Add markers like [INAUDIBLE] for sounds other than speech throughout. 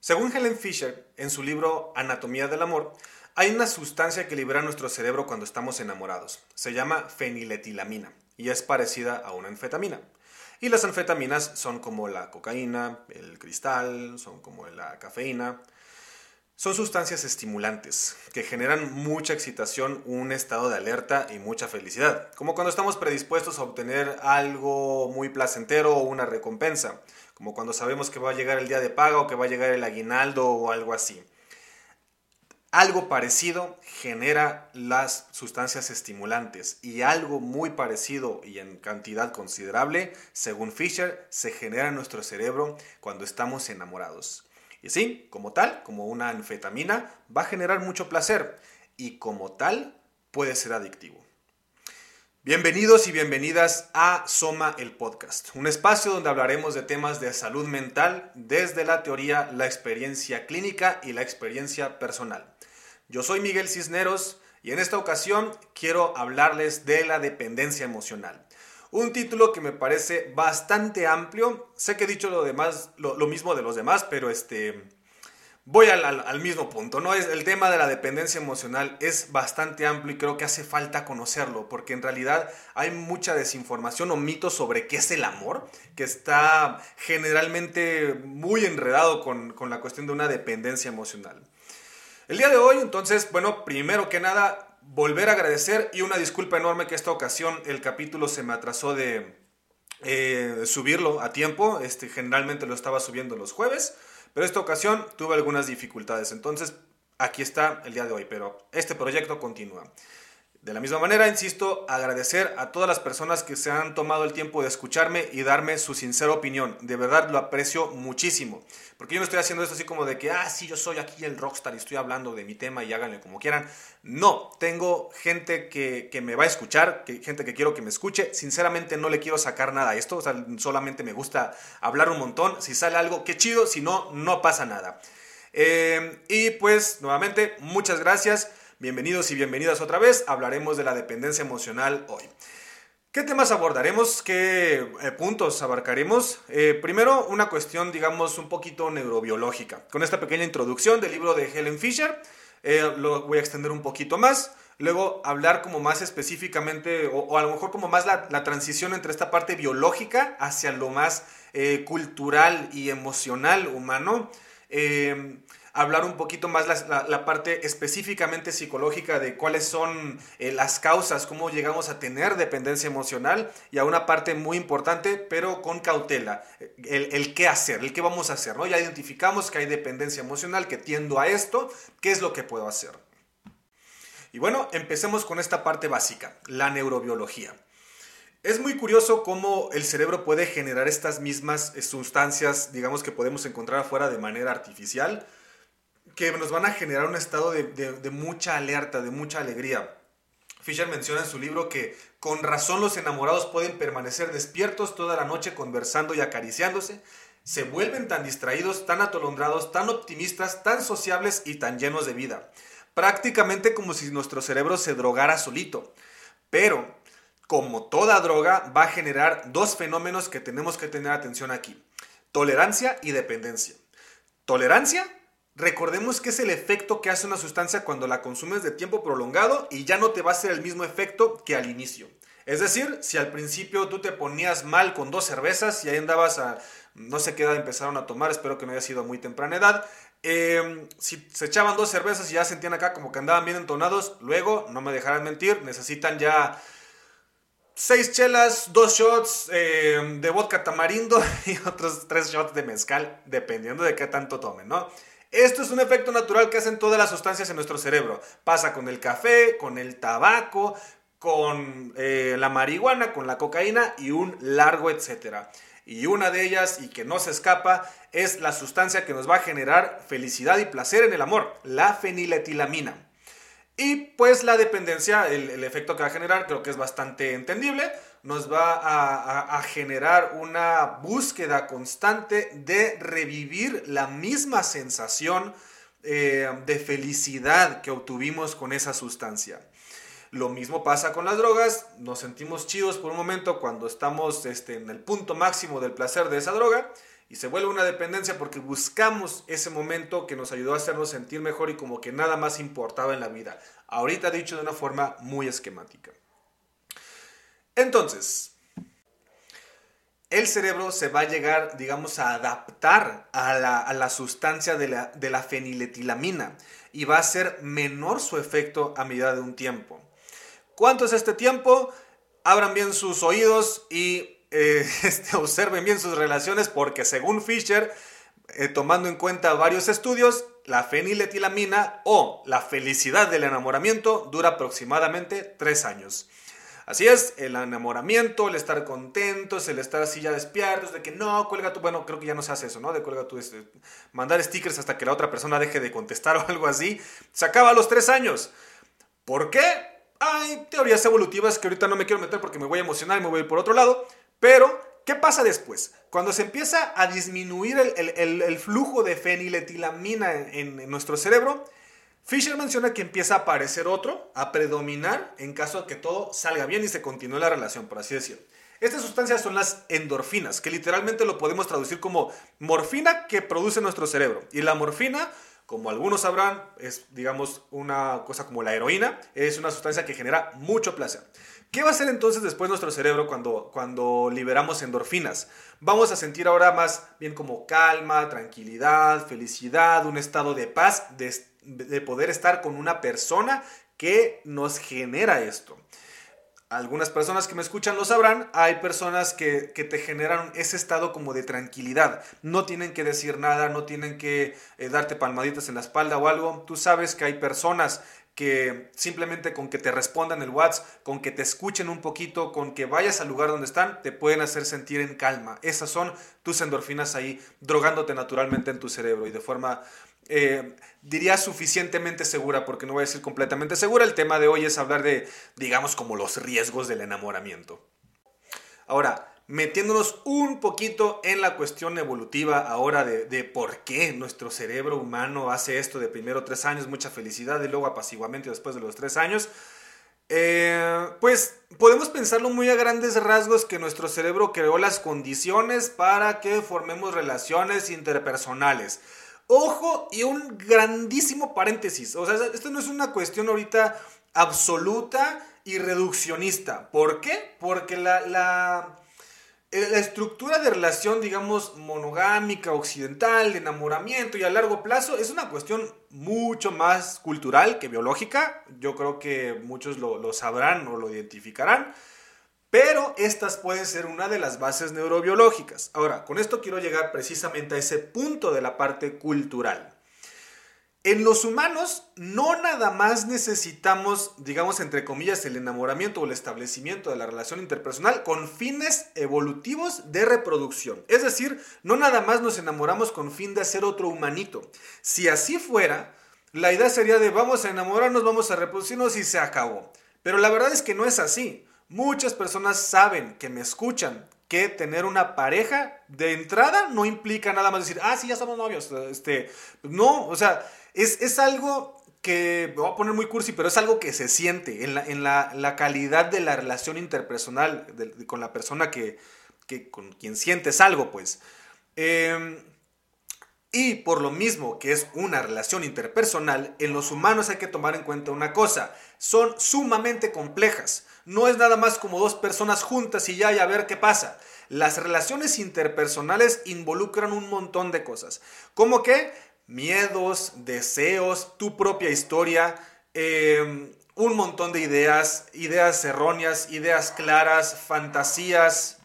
Según Helen Fisher, en su libro Anatomía del Amor, hay una sustancia que libera nuestro cerebro cuando estamos enamorados. Se llama feniletilamina y es parecida a una anfetamina. Y las anfetaminas son como la cocaína, el cristal, son como la cafeína. Son sustancias estimulantes que generan mucha excitación, un estado de alerta y mucha felicidad, como cuando estamos predispuestos a obtener algo muy placentero o una recompensa como cuando sabemos que va a llegar el día de paga o que va a llegar el aguinaldo o algo así. Algo parecido genera las sustancias estimulantes y algo muy parecido y en cantidad considerable, según Fisher, se genera en nuestro cerebro cuando estamos enamorados. Y sí, como tal, como una anfetamina, va a generar mucho placer y como tal puede ser adictivo. Bienvenidos y bienvenidas a Soma el Podcast, un espacio donde hablaremos de temas de salud mental desde la teoría, la experiencia clínica y la experiencia personal. Yo soy Miguel Cisneros y en esta ocasión quiero hablarles de la dependencia emocional. Un título que me parece bastante amplio. Sé que he dicho lo, demás, lo, mismo de los demás, pero este, voy al, mismo punto, ¿no? Es, el tema de la dependencia emocional es bastante amplio y creo que hace falta conocerlo, porque en realidad hay mucha desinformación o mitos sobre qué es el amor, que está generalmente muy enredado con, con la cuestión de una dependencia emocional. El día de hoy, entonces, bueno, primero que nada, volver a agradecer y una disculpa enorme que esta ocasión el capítulo se me atrasó de eh, subirlo a tiempo, este, generalmente lo estaba subiendo los jueves. Pero esta ocasión tuve algunas dificultades, entonces aquí está el día de hoy, pero este proyecto continúa. De la misma manera, insisto, agradecer a todas las personas que se han tomado el tiempo de escucharme y darme su sincera opinión. De verdad lo aprecio muchísimo. Porque yo no estoy haciendo esto así como de que, ah, sí, yo soy aquí el rockstar y estoy hablando de mi tema y háganle como quieran. No, tengo gente que, me va a escuchar, gente que quiero que me escuche. Sinceramente no le quiero sacar nada a esto, solamente me gusta hablar un montón. Si sale algo, qué chido, si no, no pasa nada. Eh, y pues, nuevamente, muchas gracias. Bienvenidos y bienvenidas otra vez. Hablaremos de la dependencia emocional hoy. ¿Qué temas abordaremos? ¿Qué eh, puntos abarcaremos? Eh, primero, una cuestión, digamos, un poquito neurobiológica. Con esta pequeña introducción del libro de Helen Fisher, eh, lo voy a extender un poquito más. Luego, hablar como más específicamente, o, a lo mejor como más la, la, transición entre esta parte biológica hacia lo más cultural y emocional humano hablar un poquito más la, parte específicamente psicológica de cuáles son eh, las causas, cómo llegamos a tener dependencia emocional y a una parte muy importante, pero con cautela, el, qué hacer, el qué vamos a hacer, ¿no? Ya identificamos que hay dependencia emocional, que tiendo a esto, ¿qué es lo que puedo hacer? Y bueno, empecemos con esta parte básica, la neurobiología. Es muy curioso cómo el cerebro puede generar estas mismas eh, sustancias, digamos que podemos encontrar afuera de manera artificial, que nos van a generar un estado de, mucha alerta, de mucha alegría. Fisher menciona en su libro que con razón los enamorados pueden permanecer despiertos toda la noche conversando y acariciándose, se vuelven tan distraídos, tan atolondrados, tan optimistas, tan sociables y tan llenos de vida, prácticamente como si nuestro cerebro se drogara solito. Pero, como toda droga, va a generar dos fenómenos que tenemos que tener atención aquí, tolerancia y dependencia. Tolerancia Recordemos que es el efecto que hace una sustancia cuando la consumes de tiempo prolongado y ya no te va a hacer el mismo efecto que al inicio. Es decir, si al principio tú te ponías mal con dos cervezas y ahí andabas a, no sé qué edad empezaron a tomar, espero que no haya sido muy temprana edad, em, si se echaban dos cervezas y ya sentían acá como que andaban bien entonados, luego, no me dejarán mentir, necesitan ya seis chelas, dos shots em, de vodka tamarindo [LAUGHS] y otros tres shots de mezcal, dependiendo de qué tanto tomen, ¿no? Esto es un efecto natural que hacen todas las sustancias en nuestro cerebro. Pasa con el café, con el tabaco, con eh, la marihuana, con la cocaína y un largo etcétera. Y una de ellas, y que no se escapa, es la sustancia que nos va a generar felicidad y placer en el amor, la feniletilamina. Y pues la dependencia, el, efecto que va a generar, creo que es bastante entendible, nos va a, generar una búsqueda constante de revivir la misma sensación eh, de felicidad que obtuvimos con esa sustancia. Lo mismo pasa con las drogas, nos sentimos chidos por un momento cuando estamos este, en el punto máximo del placer de esa droga y se vuelve una dependencia porque buscamos ese momento que nos ayudó a hacernos sentir mejor y como que nada más importaba en la vida. Ahorita dicho de una forma muy esquemática. Entonces, el cerebro se va a llegar, digamos, a adaptar a la, sustancia de la, feniletilamina y va a ser menor su efecto a medida de un tiempo. ¿Cuánto es este tiempo? Abran bien sus oídos y eh, [LAUGHS] este, observen bien sus relaciones porque según Fisher, eh, tomando en cuenta varios estudios, la feniletilamina o la felicidad del enamoramiento dura aproximadamente tres años. Así es, el enamoramiento, el estar contentos, el estar así ya despiertos, de que no, cuelga tú, bueno, creo que ya no se hace eso, ¿no? De cuelga tú, este, mandar stickers hasta que la otra persona deje de contestar [LAUGHS] o algo así, se acaba a los tres años. ¿Por qué? Hay teorías evolutivas que ahorita no me quiero meter porque me voy a emocionar y me voy a ir por otro lado, pero, ¿qué pasa después? Cuando se empieza a disminuir el, flujo de feniletilamina en, nuestro cerebro, Fisher menciona que empieza a aparecer otro, a predominar en caso de que todo salga bien y se continúe la relación, por así decirlo. Estas sustancias son las endorfinas, que literalmente lo podemos traducir como morfina que produce nuestro cerebro. Y la morfina, como algunos sabrán, es, digamos, una cosa como la heroína, es una sustancia que genera mucho placer. ¿Qué va a hacer entonces después nuestro cerebro cuando, cuando liberamos endorfinas? Vamos a sentir ahora más bien como calma, tranquilidad, felicidad, un estado de paz, de, poder estar con una persona que nos genera esto. Algunas personas que me escuchan lo sabrán, hay personas que, te generan ese estado como de tranquilidad. No tienen que decir nada, no tienen que eh, darte palmaditas en la espalda o algo. Tú sabes que hay personas que simplemente con que te respondan el WhatsApp, con que te escuchen un poquito, con que vayas al lugar donde están, te pueden hacer sentir en calma. Esas son tus endorfinas ahí, drogándote naturalmente en tu cerebro y de forma, eh, diría, suficientemente segura, porque no voy a decir completamente segura. El tema de hoy es hablar de, digamos, como los riesgos del enamoramiento. Ahora, metiéndonos un poquito en la cuestión evolutiva ahora de, por qué nuestro cerebro humano hace esto de primero tres años, mucha felicidad y luego apaciguamiento después de los tres años. Eh, pues podemos pensarlo muy a grandes rasgos que nuestro cerebro creó las condiciones para que formemos relaciones interpersonales. Ojo y un grandísimo paréntesis. O sea, esto no es una cuestión ahorita absoluta y reduccionista. ¿Por qué? Porque la eh, la estructura de relación, digamos, monogámica, occidental, de enamoramiento y a largo plazo es una cuestión mucho más cultural que biológica. Yo creo que muchos lo, lo sabrán o lo identificarán. Pero estas pueden ser una de las bases neurobiológicas. Ahora, con esto quiero llegar precisamente a ese punto de la parte cultural. En los humanos no nada más necesitamos, digamos, entre comillas, el enamoramiento o el establecimiento de la relación interpersonal con fines evolutivos de reproducción. Es decir, no nada más nos enamoramos con fin de hacer otro humanito. Si así fuera, la idea sería de vamos a enamorarnos, vamos a reproducirnos y se acabó. Pero la verdad es que no es así. Muchas personas saben que me escuchan que tener una pareja de entrada no implica nada más decir, ah, sí, ya somos novios. Este, no, o sea, es, algo que me voy a poner muy cursi, pero es algo que se siente en la, en la, calidad de la relación interpersonal con la persona que, con quien sientes algo, pues. Em, y por lo mismo que es una relación interpersonal, en los humanos hay que tomar en cuenta una cosa, son sumamente complejas. No es nada más como dos personas juntas y ya y a ver qué pasa. Las relaciones interpersonales involucran un montón de cosas. Como que miedos, deseos, tu propia historia, em, un montón de ideas, ideas erróneas, ideas claras, fantasías.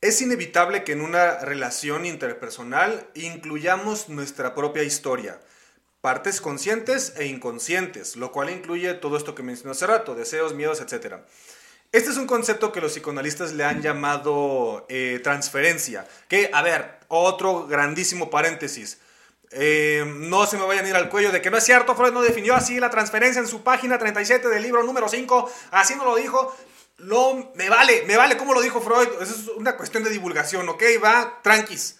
Es inevitable que en una relación interpersonal incluyamos nuestra propia historia, partes conscientes e inconscientes, lo cual incluye todo esto que mencioné hace rato, deseos, miedos, etc. Este es un concepto que los psicoanalistas le han llamado eh, transferencia. Que, a ver, otro grandísimo paréntesis. Eh, no se me vayan a ir al cuello de que no es cierto, Freud no definió así la transferencia en su página 37 del libro número 5, así no lo dijo. No, me vale, me vale cómo lo dijo Freud, es una cuestión de divulgación, ¿ok? Va, tranquis.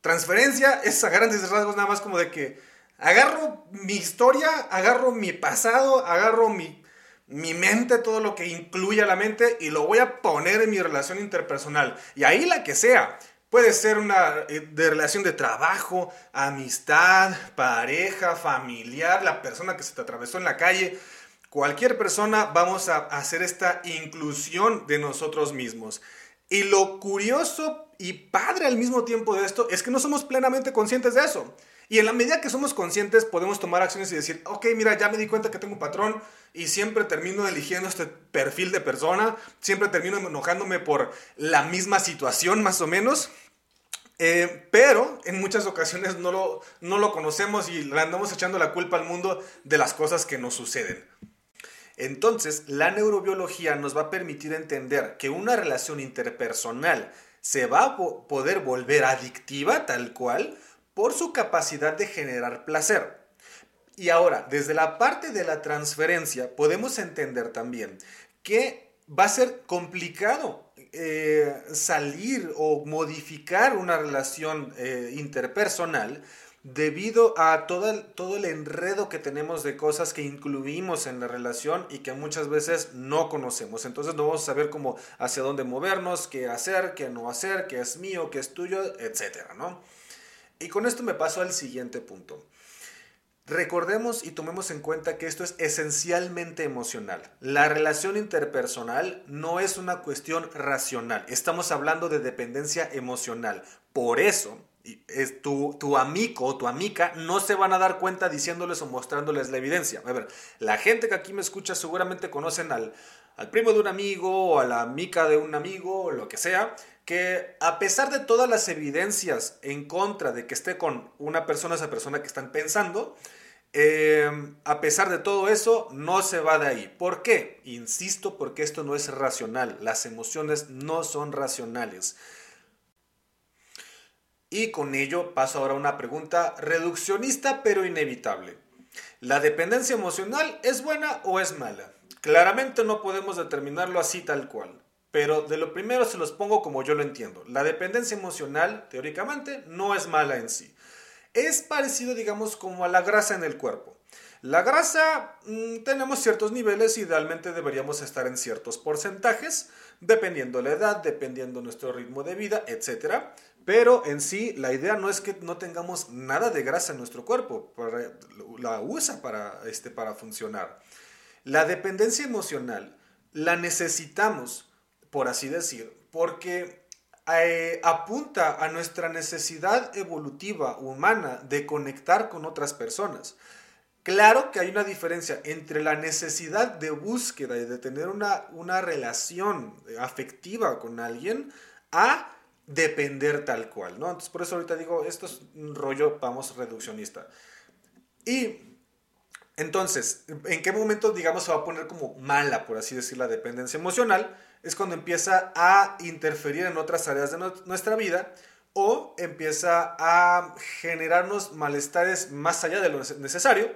Transferencia es a grandes rasgos nada más como de que agarro mi historia, agarro mi pasado, agarro mi mi mente, todo lo que incluye a la mente, y lo voy a poner en mi relación interpersonal. Y ahí la que sea. Puede ser una eh, de relación de trabajo, amistad, pareja, familiar, la persona que se te atravesó en la calle. Cualquier persona vamos a hacer esta inclusión de nosotros mismos. Y lo curioso y padre al mismo tiempo de esto es que no somos plenamente conscientes de eso. Y en la medida que somos conscientes podemos tomar acciones y decir, ok, mira, ya me di cuenta que tengo un patrón y siempre termino eligiendo este perfil de persona, siempre termino enojándome por la misma situación más o menos. Eh, pero en muchas ocasiones no lo, no lo conocemos y le andamos echando la culpa al mundo de las cosas que nos suceden. Entonces, la neurobiología nos va a permitir entender que una relación interpersonal se va a poder volver adictiva tal cual por su capacidad de generar placer. Y ahora, desde la parte de la transferencia, podemos entender también que va a ser complicado eh, salir o modificar una relación eh, interpersonal debido a todo el, todo el enredo que tenemos de cosas que incluimos en la relación y que muchas veces no conocemos. Entonces no vamos a saber cómo hacia dónde movernos, qué hacer, qué no hacer, qué es mío, qué es tuyo, etc. ¿no? Y con esto me paso al siguiente punto. Recordemos y tomemos en cuenta que esto es esencialmente emocional. La relación interpersonal no es una cuestión racional. Estamos hablando de dependencia emocional. Por eso, es tu, tu amigo o tu amiga no se van a dar cuenta diciéndoles o mostrándoles la evidencia. A ver, la gente que aquí me escucha seguramente conocen al, al primo de un amigo o a la amiga de un amigo lo que sea, que a pesar de todas las evidencias en contra de que esté con una persona, esa persona que están pensando, eh, a pesar de todo eso, no se va de ahí. ¿Por qué? Insisto, porque esto no es racional. Las emociones no son racionales. Y con ello paso ahora a una pregunta reduccionista pero inevitable. ¿La dependencia emocional es buena o es mala? Claramente no podemos determinarlo así tal cual. Pero de lo primero se los pongo como yo lo entiendo. La dependencia emocional, teóricamente, no es mala en sí. Es parecido, digamos, como a la grasa en el cuerpo. La grasa mm, tenemos ciertos niveles, idealmente deberíamos estar en ciertos porcentajes, dependiendo la edad, dependiendo nuestro ritmo de vida, etc. Pero en sí, la idea no es que no tengamos nada de grasa en nuestro cuerpo, la usa para, este, para funcionar. La dependencia emocional la necesitamos, por así decir, porque eh, apunta a nuestra necesidad evolutiva humana de conectar con otras personas. Claro que hay una diferencia entre la necesidad de búsqueda y de tener una, una relación afectiva con alguien a depender tal cual, ¿no? Entonces, por eso ahorita digo, esto es un rollo, vamos, reduccionista. Y entonces, ¿en qué momento, digamos, se va a poner como mala, por así decir, la dependencia emocional? Es cuando empieza a interferir en otras áreas de nuestra vida o empieza a generarnos malestares más allá de lo necesario.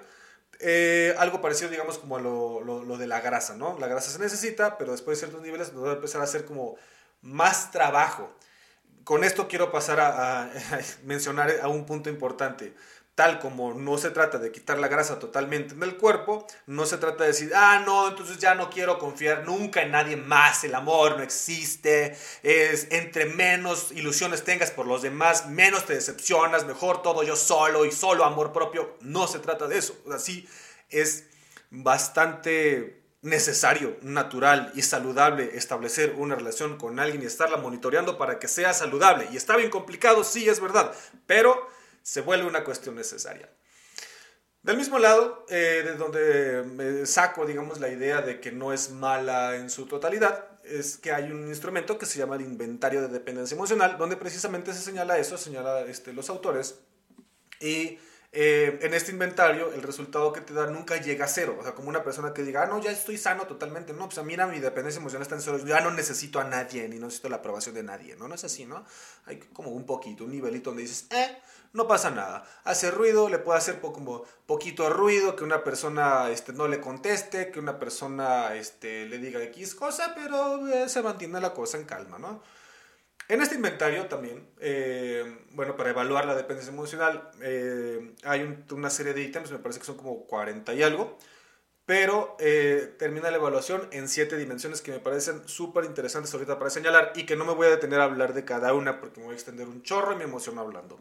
Eh, algo parecido, digamos, como lo, lo, de la grasa, ¿no? La grasa se necesita, pero después de ciertos niveles nos va a empezar a hacer como más trabajo con esto quiero pasar a, [LAUGHS] mencionar a un punto importante. Tal como no se trata de quitar la grasa totalmente del cuerpo, no se trata de decir, ah, no, entonces ya no quiero confiar nunca en nadie más, el amor no existe, es entre menos ilusiones tengas por los demás, menos te decepcionas, mejor todo yo solo y solo amor propio. No se trata de eso. Así es bastante necesario, natural y saludable establecer una relación con alguien y estarla monitoreando para que sea saludable. Y está bien complicado, sí, es verdad, pero se vuelve una cuestión necesaria. Del mismo lado, eh, de donde saco, digamos, la idea de que no es mala en su totalidad, es que hay un instrumento que se llama el inventario de dependencia emocional, donde precisamente se señala eso, señala este, los autores, y eh, en este inventario el resultado que te da nunca llega a cero. O sea, como una persona que diga, ah, no, ya estoy sano totalmente. No, pues mira, mi dependencia emocional está en cero. Ya no necesito a nadie, ni necesito la aprobación de nadie. No, no es así, ¿no? Hay como un poquito, un nivelito donde dices, eh, no pasa nada. Hace ruido, le puede hacer como poquito ruido, que una persona este, no le conteste, que una persona este, le diga X cosa, pero eh, se mantiene la cosa en calma, ¿no? En este inventario también, eh, bueno, para evaluar la dependencia emocional, eh, hay una serie de ítems, me parece que son como 40 y algo, pero eh, termina la evaluación en siete dimensiones que me parecen súper interesantes ahorita para señalar y que no me voy a detener a hablar de cada una porque me voy a extender un chorro y me emociono hablando.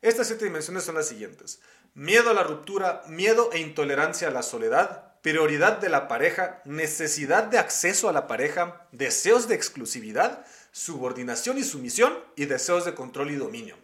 Estas siete dimensiones son las siguientes. Miedo a la ruptura, miedo e intolerancia a la soledad, prioridad de la pareja, necesidad de acceso a la pareja, deseos de exclusividad, subordinación y sumisión y deseos de control y dominio.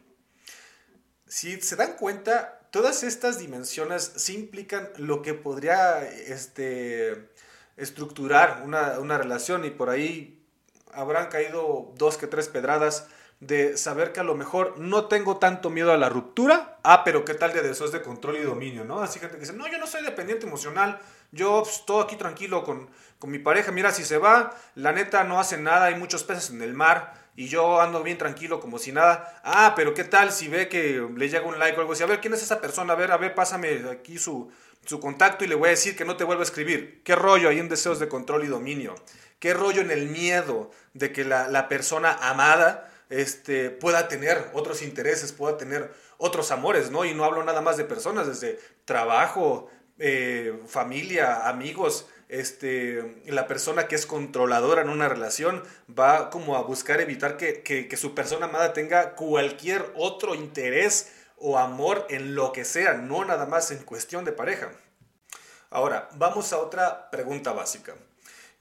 Si se dan cuenta, todas estas dimensiones sí implican lo que podría este, estructurar una, relación y por ahí habrán caído dos que tres pedradas de saber que a lo mejor no tengo tanto miedo a la ruptura, ah, pero qué tal de deseos de control y dominio, ¿no? Así gente que dice, no, yo no soy dependiente emocional, yo pues, todo aquí tranquilo con, con mi pareja, mira, si se va, la neta no hace nada, hay muchos peces en el mar, y yo ando bien tranquilo como si nada. Ah, pero ¿qué tal si ve que le llega un like o algo así? A ver, ¿quién es esa persona? A ver, a ver, pásame aquí su, su contacto y le voy a decir que no te vuelva a escribir. ¿Qué rollo hay en deseos de control y dominio? ¿Qué rollo en el miedo de que la, la persona amada este, pueda tener otros intereses, pueda tener otros amores, ¿no? Y no hablo nada más de personas, desde trabajo, eh, familia, amigos, este, la persona que es controladora en una relación va como a buscar evitar que, su persona amada tenga cualquier otro interés o amor en lo que sea, no nada más en cuestión de pareja. Ahora, vamos a otra pregunta básica.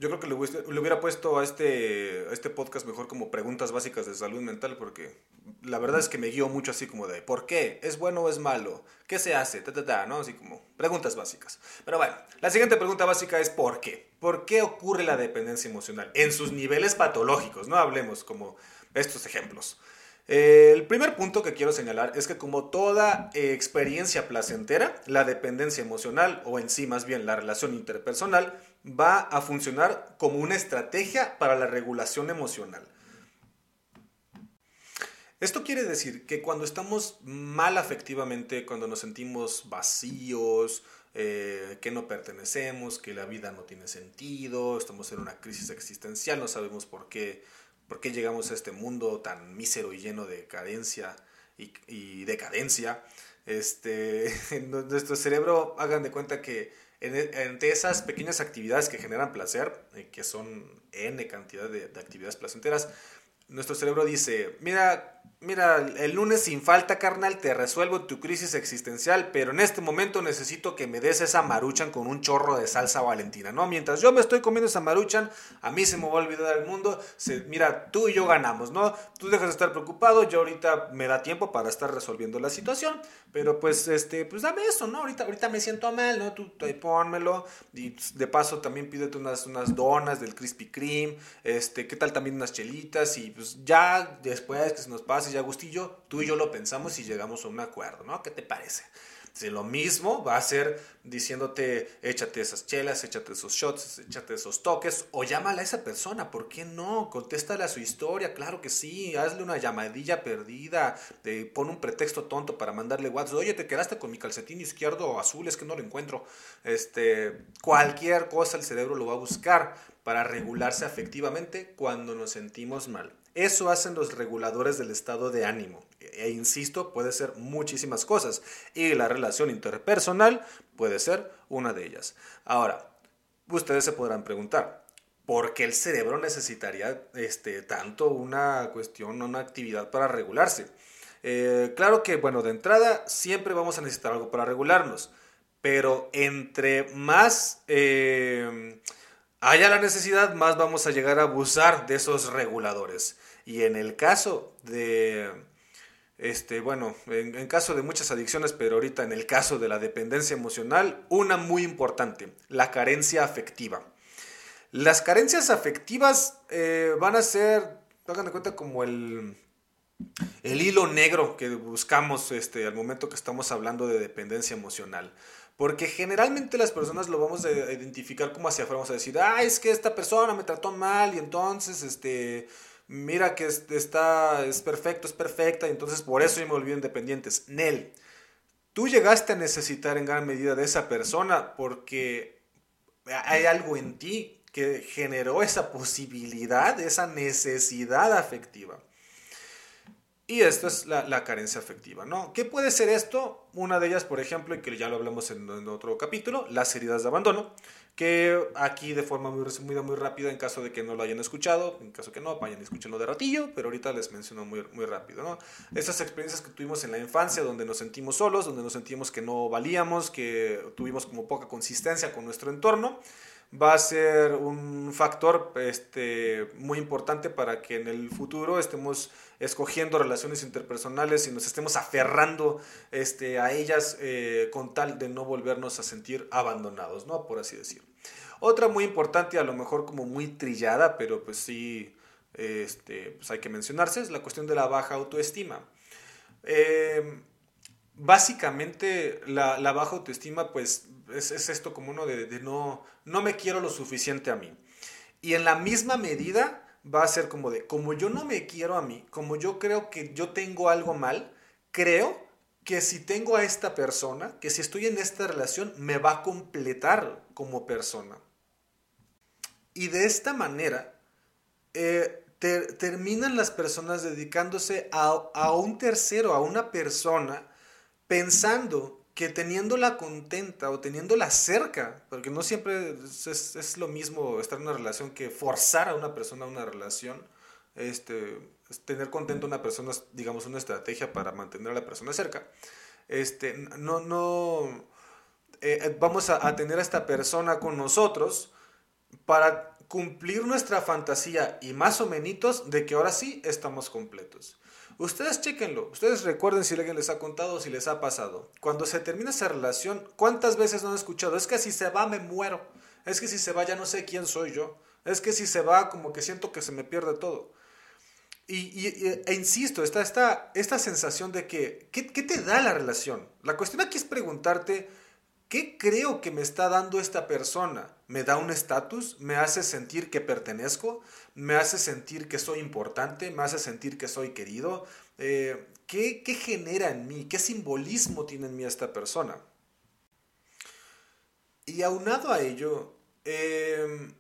Yo creo que le, hubiera puesto a este, a este podcast mejor como preguntas básicas de salud mental porque la verdad es que me guío mucho así como de ¿por qué? ¿Es bueno o es malo? ¿Qué se hace? Así como preguntas básicas. Pero bueno, la siguiente pregunta básica es ¿por qué? ¿Por qué ocurre la dependencia emocional? En sus niveles patológicos, no hablemos como estos ejemplos. el primer punto que quiero señalar es que como toda experiencia placentera, la dependencia emocional o en sí más bien la relación interpersonal va a funcionar como una estrategia para la regulación emocional. Esto quiere decir que cuando estamos mal afectivamente, cuando nos sentimos vacíos, eh, que no pertenecemos, que la vida no tiene sentido, estamos en una crisis existencial, no sabemos por qué, por qué llegamos a este mundo tan mísero y lleno de cadencia y, decadencia, este, [LAUGHS] nuestro cerebro, hagan de cuenta que entre esas pequeñas actividades que generan placer, eh, que son N cantidad de, de actividades placenteras, nuestro cerebro dice, mira, mira, el lunes sin falta, carnal, te resuelvo tu crisis existencial, pero en este momento necesito que me des esa maruchan con un chorro de salsa valentina, ¿no? Mientras yo me estoy comiendo esa maruchan, a mí se me va a olvidar el mundo, se, mira, tú y yo ganamos, ¿no? Tú dejas de estar preocupado, yo ahorita me da tiempo para estar resolviendo la situación, pero pues, este, pues dame eso, ¿no? Ahorita, ahorita me siento mal, ¿no? Tú, tú pónmelo, y de paso también pídete unas, unas donas del Krispy Kreme, este, ¿qué tal también unas chelitas? Y pues ya después que se nos pase y Agustillo, tú y yo lo pensamos y llegamos a un acuerdo, ¿no? ¿Qué te parece? Si lo mismo va a ser diciéndote, échate esas chelas, échate esos shots, échate esos toques, o llámala a esa persona, ¿por qué no? Contéstale a su historia, claro que sí, hazle una llamadilla perdida, de, pon un pretexto tonto para mandarle WhatsApp, oye, te quedaste con mi calcetín izquierdo azul, es que no lo encuentro. Este, cualquier cosa el cerebro lo va a buscar para regularse afectivamente cuando nos sentimos mal. Eso hacen los reguladores del estado de ánimo. E, insisto, puede ser muchísimas cosas. Y la relación interpersonal puede ser una de ellas. Ahora, ustedes se podrán preguntar, ¿por qué el cerebro necesitaría este, tanto una cuestión, una actividad para regularse? Eh, claro que, bueno, de entrada siempre vamos a necesitar algo para regularnos. Pero entre más... Eh, haya la necesidad, más vamos a llegar a abusar de esos reguladores. Y en el caso de, este, bueno, en, caso de muchas adicciones, pero ahorita en el caso de la dependencia emocional, una muy importante, la carencia afectiva. Las carencias afectivas eh, van a ser, hagan de cuenta, como el, el hilo negro que buscamos este, al momento que estamos hablando de dependencia emocional. Porque generalmente las personas lo vamos a identificar como hacia afuera, vamos a decir, ah, es que esta persona me trató mal y entonces, este, mira que está, es perfecto, es perfecta, y entonces por eso me volví independientes. Nel, tú llegaste a necesitar en gran medida de esa persona porque hay algo en ti que generó esa posibilidad, esa necesidad afectiva. Y esto es la, carencia afectiva, ¿no? ¿Qué puede ser esto? Una de ellas, por ejemplo, y que ya lo hablamos en, otro capítulo, las heridas de abandono, que aquí de forma muy resumida, muy rápida, en caso de que no lo hayan escuchado, en caso que no, vayan y escúchenlo de ratillo, pero ahorita les menciono muy, muy rápido, ¿no? Esas experiencias que tuvimos en la infancia, donde nos sentimos solos, donde nos sentimos que no valíamos, que tuvimos como poca consistencia con nuestro entorno, va a ser un factor este, muy importante para que en el futuro estemos escogiendo relaciones interpersonales y nos estemos aferrando este, a ellas eh, con tal de no volvernos a sentir abandonados, ¿no? Por así decirlo. Otra muy importante, a lo mejor como muy trillada, pero pues sí este, pues hay que mencionarse, es la cuestión de la baja autoestima. Eh, básicamente la, baja autoestima pues es, esto como uno de, no, no me quiero lo suficiente a mí. Y en la misma medida va a ser como de, como yo no me quiero a mí, como yo creo que yo tengo algo mal, creo que si tengo a esta persona, que si estoy en esta relación, me va a completar como persona. Y de esta manera, eh, terminan las personas dedicándose a, a un tercero, a una persona, pensando que teniéndola contenta o teniéndola cerca, porque no siempre es, lo mismo estar en una relación que forzar a una persona a una relación, este, tener contenta a una persona digamos, una estrategia para mantener a la persona cerca. Este, no, no, eh, vamos a, a tener a esta persona con nosotros para cumplir nuestra fantasía y más o menos de que ahora sí estamos completos. Ustedes chequenlo, ustedes recuerden si alguien les ha contado o si les ha pasado. Cuando se termina esa relación, ¿cuántas veces no han escuchado? Es que si se va me muero. Es que si se va ya no sé quién soy yo. Es que si se va como que siento que se me pierde todo. Y, e insisto, está esta, esta sensación de que, ¿qué, ¿qué te da la relación? La cuestión aquí es preguntarte, ¿qué creo que me está dando esta persona? ¿Me da un estatus? ¿Me hace sentir que pertenezco? me hace sentir que soy importante, me hace sentir que soy querido. Eh, ¿qué, genera en mí? ¿Qué simbolismo tiene en mí esta persona? Y aunado a ello, em,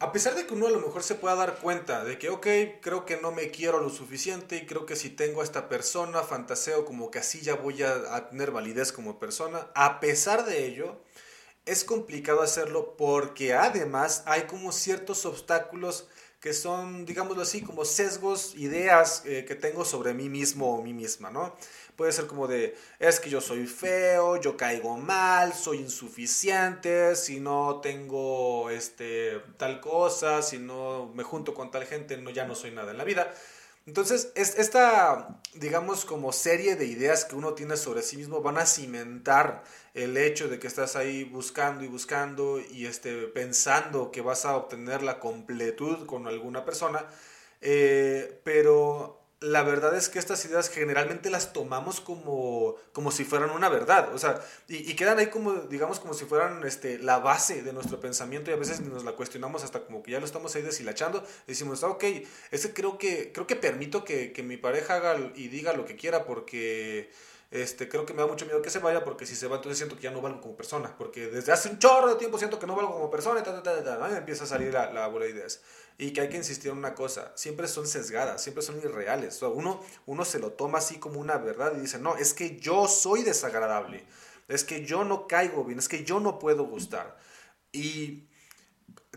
a pesar de que uno a lo mejor se pueda dar cuenta de que, ok, creo que no me quiero lo suficiente y creo que si tengo a esta persona, fantaseo como que así ya voy a tener validez como persona, a pesar de ello, es complicado hacerlo porque además hay como ciertos obstáculos que son, digámoslo así, como sesgos, ideas eh, que tengo sobre mí mismo o mí misma, ¿no? Puede ser como de, es que yo soy feo, yo caigo mal, soy insuficiente, si no tengo este, tal cosa, si no me junto con tal gente, no, ya no soy nada en la vida. Entonces, esta, digamos, como serie de ideas que uno tiene sobre sí mismo van a cimentar el hecho de que estás ahí buscando y buscando y este, pensando que vas a obtener la completud con alguna persona, eh, pero la verdad es que estas ideas generalmente las tomamos como, como si fueran una verdad, o sea, y, quedan ahí como, digamos, como si fueran este, la base de nuestro pensamiento y a veces nos la cuestionamos hasta como que ya lo estamos ahí deshilachando y decimos, ah, ok, ese creo que, creo que permito que, que mi pareja haga y diga lo que quiera porque este, creo que me da mucho miedo que se vaya porque si se va entonces siento que ya no valgo como persona, porque desde hace un chorro de tiempo siento que no valgo como persona y tal, tal, tal, y empieza a salir la, la bola de ideas. Y que hay que insistir en una cosa, siempre son sesgadas, siempre son irreales. uno, uno se lo toma así como una verdad y dice, no, es que yo soy desagradable, es que yo no caigo bien, es que yo no puedo gustar. Y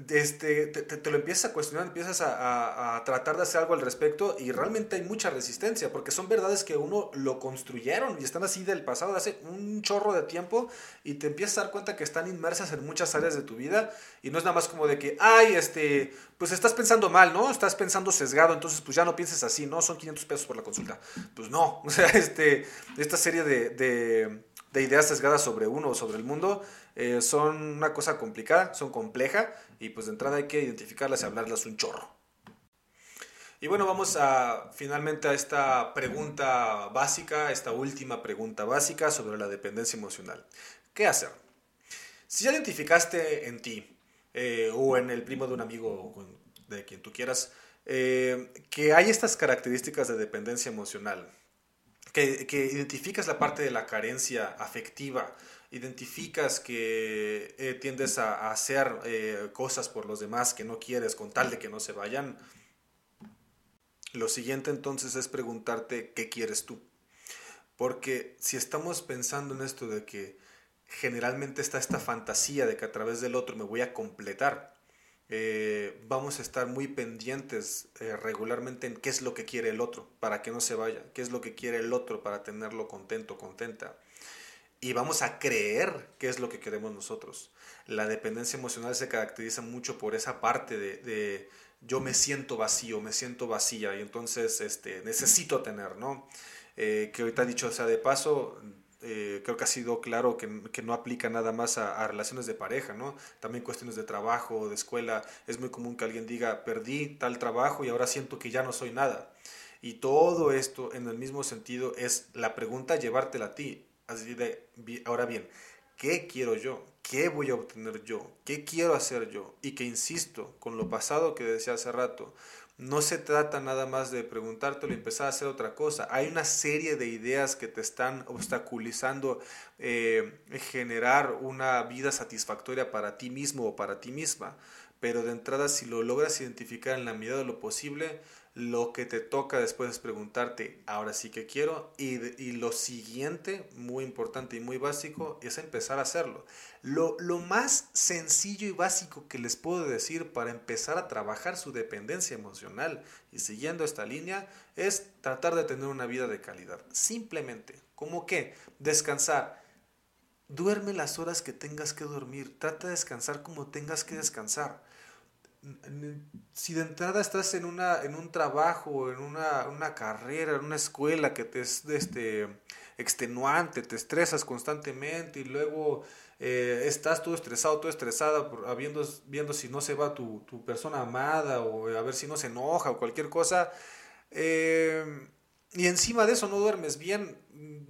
este, te, lo empiezas a cuestionar, empiezas a, tratar de hacer algo al respecto y realmente hay mucha resistencia porque son verdades que uno lo construyeron y están así del pasado de hace un chorro de tiempo y te empiezas a dar cuenta que están inmersas en muchas áreas de tu vida y no es nada más como de que, ay, este, pues estás pensando mal, ¿no? Estás pensando sesgado, entonces pues ya no pienses así, ¿no? Son 500 pesos por la consulta. Pues no, [LAUGHS] o sea, este, esta serie de, de, de ideas sesgadas sobre uno o sobre el mundo eh, son una cosa complicada, son compleja y pues de entrada hay que identificarlas y hablarlas un chorro. Y bueno, vamos a finalmente a esta pregunta básica, esta última pregunta básica sobre la dependencia emocional. ¿Qué hacer? Si ya identificaste en ti eh, o en el primo de un amigo de quien tú quieras eh, que hay estas características de dependencia emocional, que, que identificas la parte de la carencia afectiva, identificas que eh, tiendes a, hacer eh, cosas por los demás que no quieres con tal de que no se vayan, Lo siguiente entonces es preguntarte qué quieres tú. Porque si estamos pensando en esto de que generalmente está esta fantasía de que a través del otro me voy a completar, eh, vamos a estar muy pendientes regularmente en qué es lo que quiere el otro para que no se vaya, qué es lo que quiere el otro para tenerlo contento, contenta. Y vamos a creer qué es lo que queremos nosotros. La dependencia emocional se caracteriza mucho por esa parte de, yo me siento vacío, me siento vacía y entonces este, necesito tener, ¿no? Eh, que ahorita dicho sea de paso, eh, creo que ha sido claro que, que no aplica nada más a, a, relaciones de pareja, ¿no? También cuestiones de trabajo, de escuela. Es muy común que alguien diga, perdí tal trabajo y ahora siento que ya no soy nada. Y todo esto en el mismo sentido es la pregunta llevártela a ti. Ahora bien, ¿qué quiero yo? ¿Qué voy a obtener yo? ¿Qué quiero hacer yo? Y que insisto, con lo pasado que decía hace rato, no se trata nada más de preguntártelo y empezar a hacer otra cosa. Hay una serie de ideas que te están obstaculizando eh, generar una vida satisfactoria para ti mismo o para ti misma. Pero de entrada, si lo logras identificar en la medida de lo posible, lo que te toca después es preguntarte, ahora sí que quiero. Y, y, lo siguiente, muy importante y muy básico, es empezar a hacerlo. Lo, lo más sencillo y básico que les puedo decir para empezar a trabajar su dependencia emocional y siguiendo esta línea es tratar de tener una vida de calidad. Simplemente, como que descansar. Duerme las horas que tengas que dormir. Trata de descansar como tengas que descansar si de entrada estás en, una, en un trabajo, en una, una carrera, en una escuela que te es este, extenuante, te estresas constantemente y luego eh, estás todo estresado, todo estresada, por, viendo, viendo si no se va tu, tu, persona amada o a ver si no se enoja o cualquier cosa, eh, y encima de eso no duermes bien,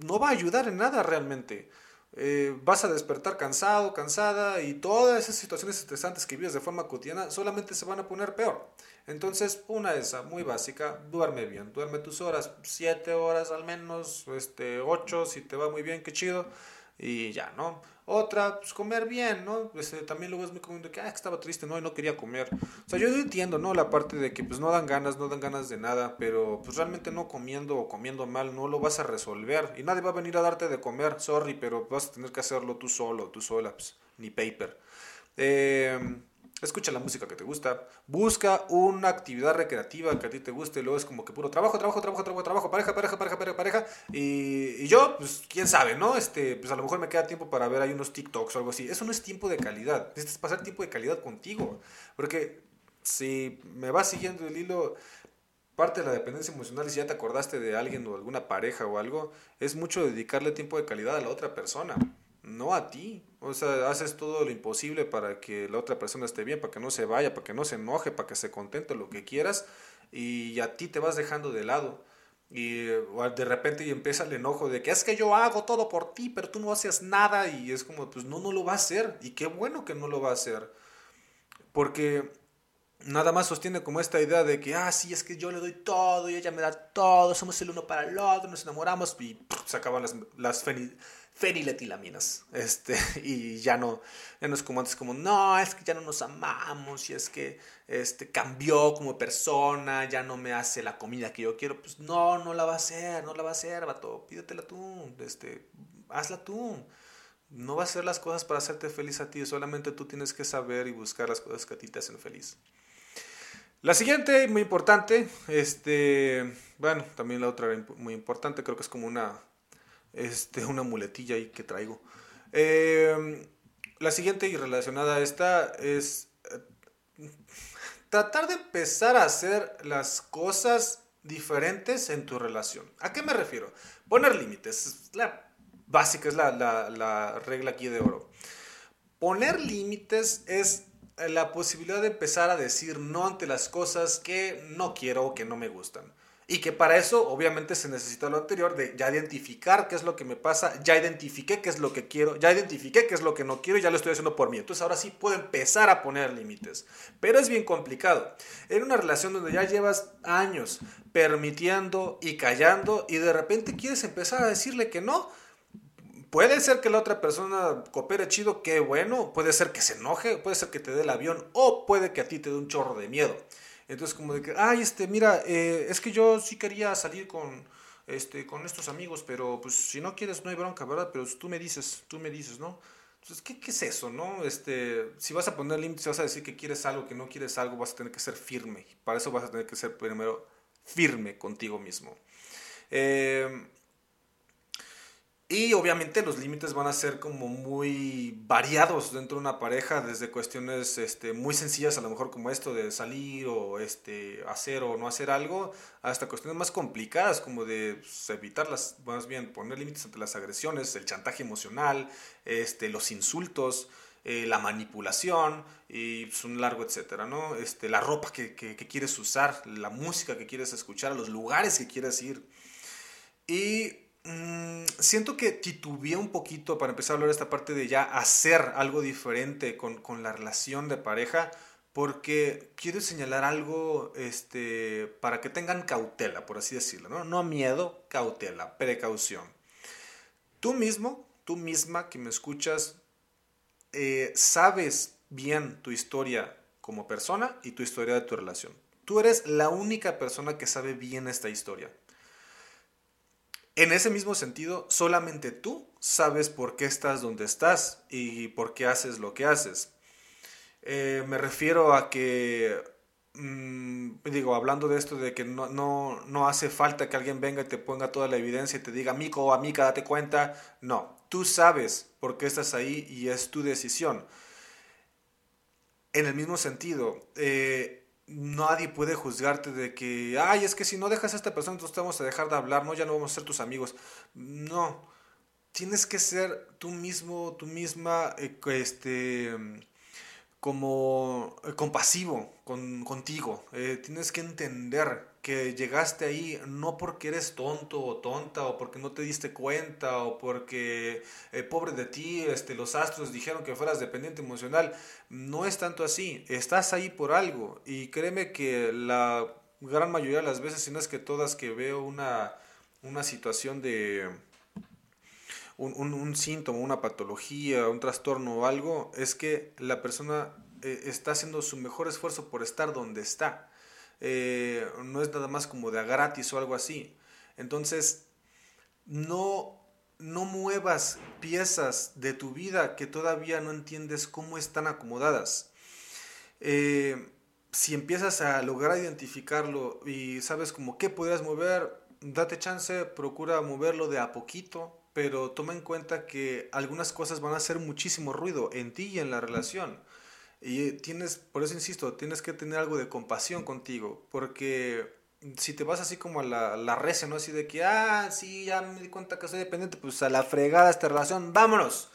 no va a ayudar en nada realmente. Eh, vas a despertar cansado, cansada y todas esas situaciones estresantes que vives de forma cotidiana solamente se van a poner peor. Entonces, una esa, muy básica, duerme bien, duerme tus horas, 7 horas al menos, este, 8 si te va muy bien, qué chido, y ya, ¿no? Otra, pues comer bien, ¿no? Este, también luego es muy común de que, ah, estaba triste, ¿no? Y no quería comer. O sea, yo entiendo, ¿no? La parte de que pues no dan ganas, no dan ganas de nada, pero pues realmente no comiendo o comiendo mal no lo vas a resolver. Y nadie va a venir a darte de comer, sorry, pero vas a tener que hacerlo tú solo, tú sola, pues, ni paper. Eh, escucha la música que te gusta, busca una actividad recreativa que a ti te guste, luego es como que puro trabajo, trabajo, trabajo, trabajo, trabajo, pareja, pareja, pareja, pareja, pareja, y, y, yo, pues, quién sabe, ¿no? Este, pues a lo mejor me queda tiempo para ver ahí unos TikToks o algo así. Eso no es tiempo de calidad, necesitas pasar tiempo de calidad contigo, porque si me vas siguiendo el hilo, parte de la dependencia emocional, y si ya te acordaste de alguien o alguna pareja o algo, es mucho dedicarle tiempo de calidad a la otra persona no a ti. O sea, haces todo lo imposible para que la otra persona esté bien, para que no se vaya, para que no se enoje, para que se contente, lo que quieras, y a ti te vas dejando de lado. Y de repente y empieza el enojo de que es que yo hago todo por ti, pero tú no haces nada, y es como, pues no, no lo va a hacer, y qué bueno que no lo va a hacer. Porque nada más sostiene como esta idea de que, ah, sí, es que yo le doy todo y ella me da todo, somos el uno para el otro, nos enamoramos y se acaban las, las feniletilaminas. Este, [LAUGHS] y ya no, ya no es como antes, como, no, es que ya no nos amamos, y es que este, cambió como persona, ya no me hace la comida que yo quiero. Pues no, no la va a hacer, no la va a hacer, vato, pídetela tú, este, hazla tú. No va a hacer las cosas para hacerte feliz a ti, solamente tú tienes que saber y buscar las cosas que a ti te hacen feliz. La siguiente, muy importante, este, bueno, también la otra muy importante, creo que es como una este, una muletilla ahí que traigo. Em, la siguiente y relacionada a esta es eh, tratar de empezar a hacer las cosas diferentes en tu relación. ¿A qué me refiero? Poner límites. La básica, es la, la, la regla aquí de oro. Poner límites es la posibilidad de empezar a decir no ante las cosas que no quiero o que no me gustan. Y que para eso obviamente se necesita lo anterior de ya identificar qué es lo que me pasa, ya identifiqué qué es lo que quiero, ya identifiqué qué es lo que no quiero y ya lo estoy haciendo por mí. Entonces ahora sí puedo empezar a poner límites. Pero es bien complicado. En una relación donde ya llevas años permitiendo y callando y de repente quieres empezar a decirle que no, Puede ser que la otra persona coopere chido, qué bueno. Puede ser que se enoje, puede ser que te dé el avión o puede que a ti te dé un chorro de miedo. Entonces como de que, ay, este, mira, eh, es que yo sí quería salir con, este, con estos amigos, pero pues si no quieres no hay bronca, ¿verdad? Pero tú me dices, tú me dices, ¿no? Entonces, ¿qué, ¿qué, es eso, no? Este, si vas a poner límites, vas a decir que quieres algo, que no quieres algo, vas a tener que ser firme. Para eso vas a tener que ser primero firme contigo mismo. Eh, y obviamente los límites van a ser como muy variados dentro de una pareja, desde cuestiones este, muy sencillas, a lo mejor como esto de salir o este, hacer o no hacer algo, hasta cuestiones más complicadas como de pues, evitarlas, más bien poner límites ante las agresiones, el chantaje emocional, este, los insultos, eh, la manipulación y pues, un largo etcétera, ¿no? Este, la ropa que, que, que quieres usar, la música que quieres escuchar, los lugares que quieres ir. Y Mm, siento que titubeé un poquito para empezar a hablar de esta parte de ya hacer algo diferente con, la relación de pareja, porque quiero señalar algo este, para que tengan cautela, por así decirlo, ¿no? No miedo, cautela, precaución. Tú mismo, tú misma que me escuchas, eh, sabes bien tu historia como persona y tu historia de tu relación. Tú eres la única persona que sabe bien esta historia. En ese mismo sentido, solamente tú sabes por qué estás donde estás y por qué haces lo que haces. Eh, me refiero a que, mm, digo, hablando de esto de que no, no, no, hace falta que alguien venga y te ponga toda la evidencia y te diga, amigo o amiga, date cuenta. No, tú sabes por qué estás ahí y es tu decisión. En el mismo sentido, eh, nadie puede juzgarte de que, ay, es que si no dejas a esta persona, entonces te vamos a dejar de hablar, no, ya no vamos a ser tus amigos. No, tienes que ser tú mismo, tú misma, eh, este, como eh, compasivo con, contigo. Eh, tienes que entender que llegaste ahí no porque eres tonto o tonta o porque no te diste cuenta o porque eh, pobre de ti, este, los astros dijeron que fueras dependiente emocional. No es tanto así, estás ahí por algo y créeme que la gran mayoría de las veces, si no es que todas que veo una, una situación de... Un, síntoma, una patología, un trastorno o algo, es que la persona eh, está haciendo su mejor esfuerzo por estar donde está. Eh, no es nada más como de a gratis o algo así. Entonces, no, no muevas piezas de tu vida que todavía no entiendes cómo están acomodadas. Eh, si empiezas a lograr identificarlo y sabes como qué podrías mover, date chance, procura moverlo de a poquito, pero toma en cuenta que algunas cosas van a hacer muchísimo ruido en ti y en la relación. Y tienes, por eso insisto, tienes que tener algo de compasión contigo, porque si te vas así como a la, la recia, ¿no? Así de que, ah, sí, ya me di cuenta que soy dependiente, pues a la fregada esta relación, vámonos.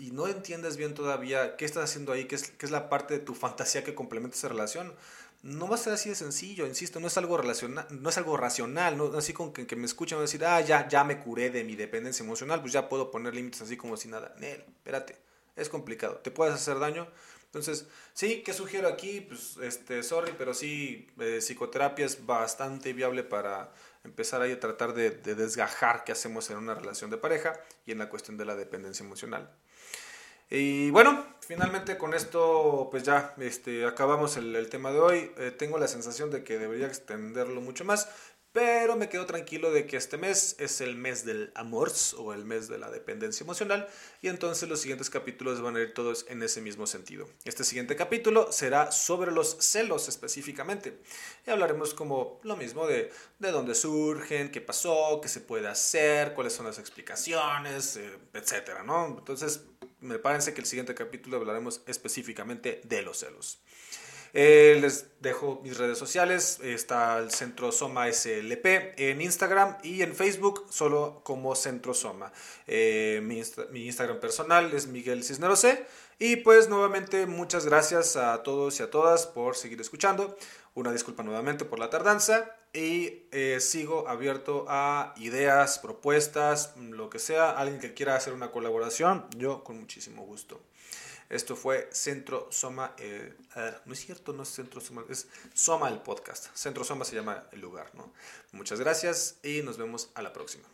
Y no entiendes bien todavía qué estás haciendo ahí, qué es, qué es la parte de tu fantasía que complementa esa relación. No va a ser así de sencillo, insisto, no es algo relacional, no es algo racional, no así con que, me escuchan decir, ah, ya, ya me curé de mi dependencia emocional, pues ya puedo poner límites así como si nada. Nel, espérate, es complicado, te puedes hacer daño, entonces, sí, ¿qué sugiero aquí? Pues, este, sorry, pero sí, eh, psicoterapia es bastante viable para empezar ahí a tratar de, desgajar qué hacemos en una relación de pareja y en la cuestión de la dependencia emocional. Y bueno, finalmente con esto pues ya este, acabamos el, tema de hoy. Eh, tengo la sensación de que debería extenderlo mucho más, pero me quedo tranquilo de que este mes es el mes del amor o el mes de la dependencia emocional y entonces los siguientes capítulos van a ir todos en ese mismo sentido. Este siguiente capítulo será sobre los celos específicamente y hablaremos como lo mismo de, de dónde surgen, qué pasó, qué se puede hacer, cuáles son las explicaciones, eh, etcétera, ¿no? Entonces me parece que el siguiente capítulo hablaremos específicamente de los celos. Eh, les dejo mis redes sociales. Está el Centro Soma SLP en Instagram y en Facebook solo como Centro Soma. Eh, mi, Instagram personal es Miguel Cisneros. Y pues nuevamente muchas gracias a todos y a todas por seguir escuchando. Una disculpa nuevamente por la tardanza y eh, sigo abierto a ideas, propuestas, lo que sea. Alguien que quiera hacer una colaboración, yo con muchísimo gusto. Esto fue Centro Soma. Eh, no es cierto, no es Centro Soma, es Soma el podcast. Centro Soma se llama el lugar, ¿no? Muchas gracias y nos vemos a la próxima.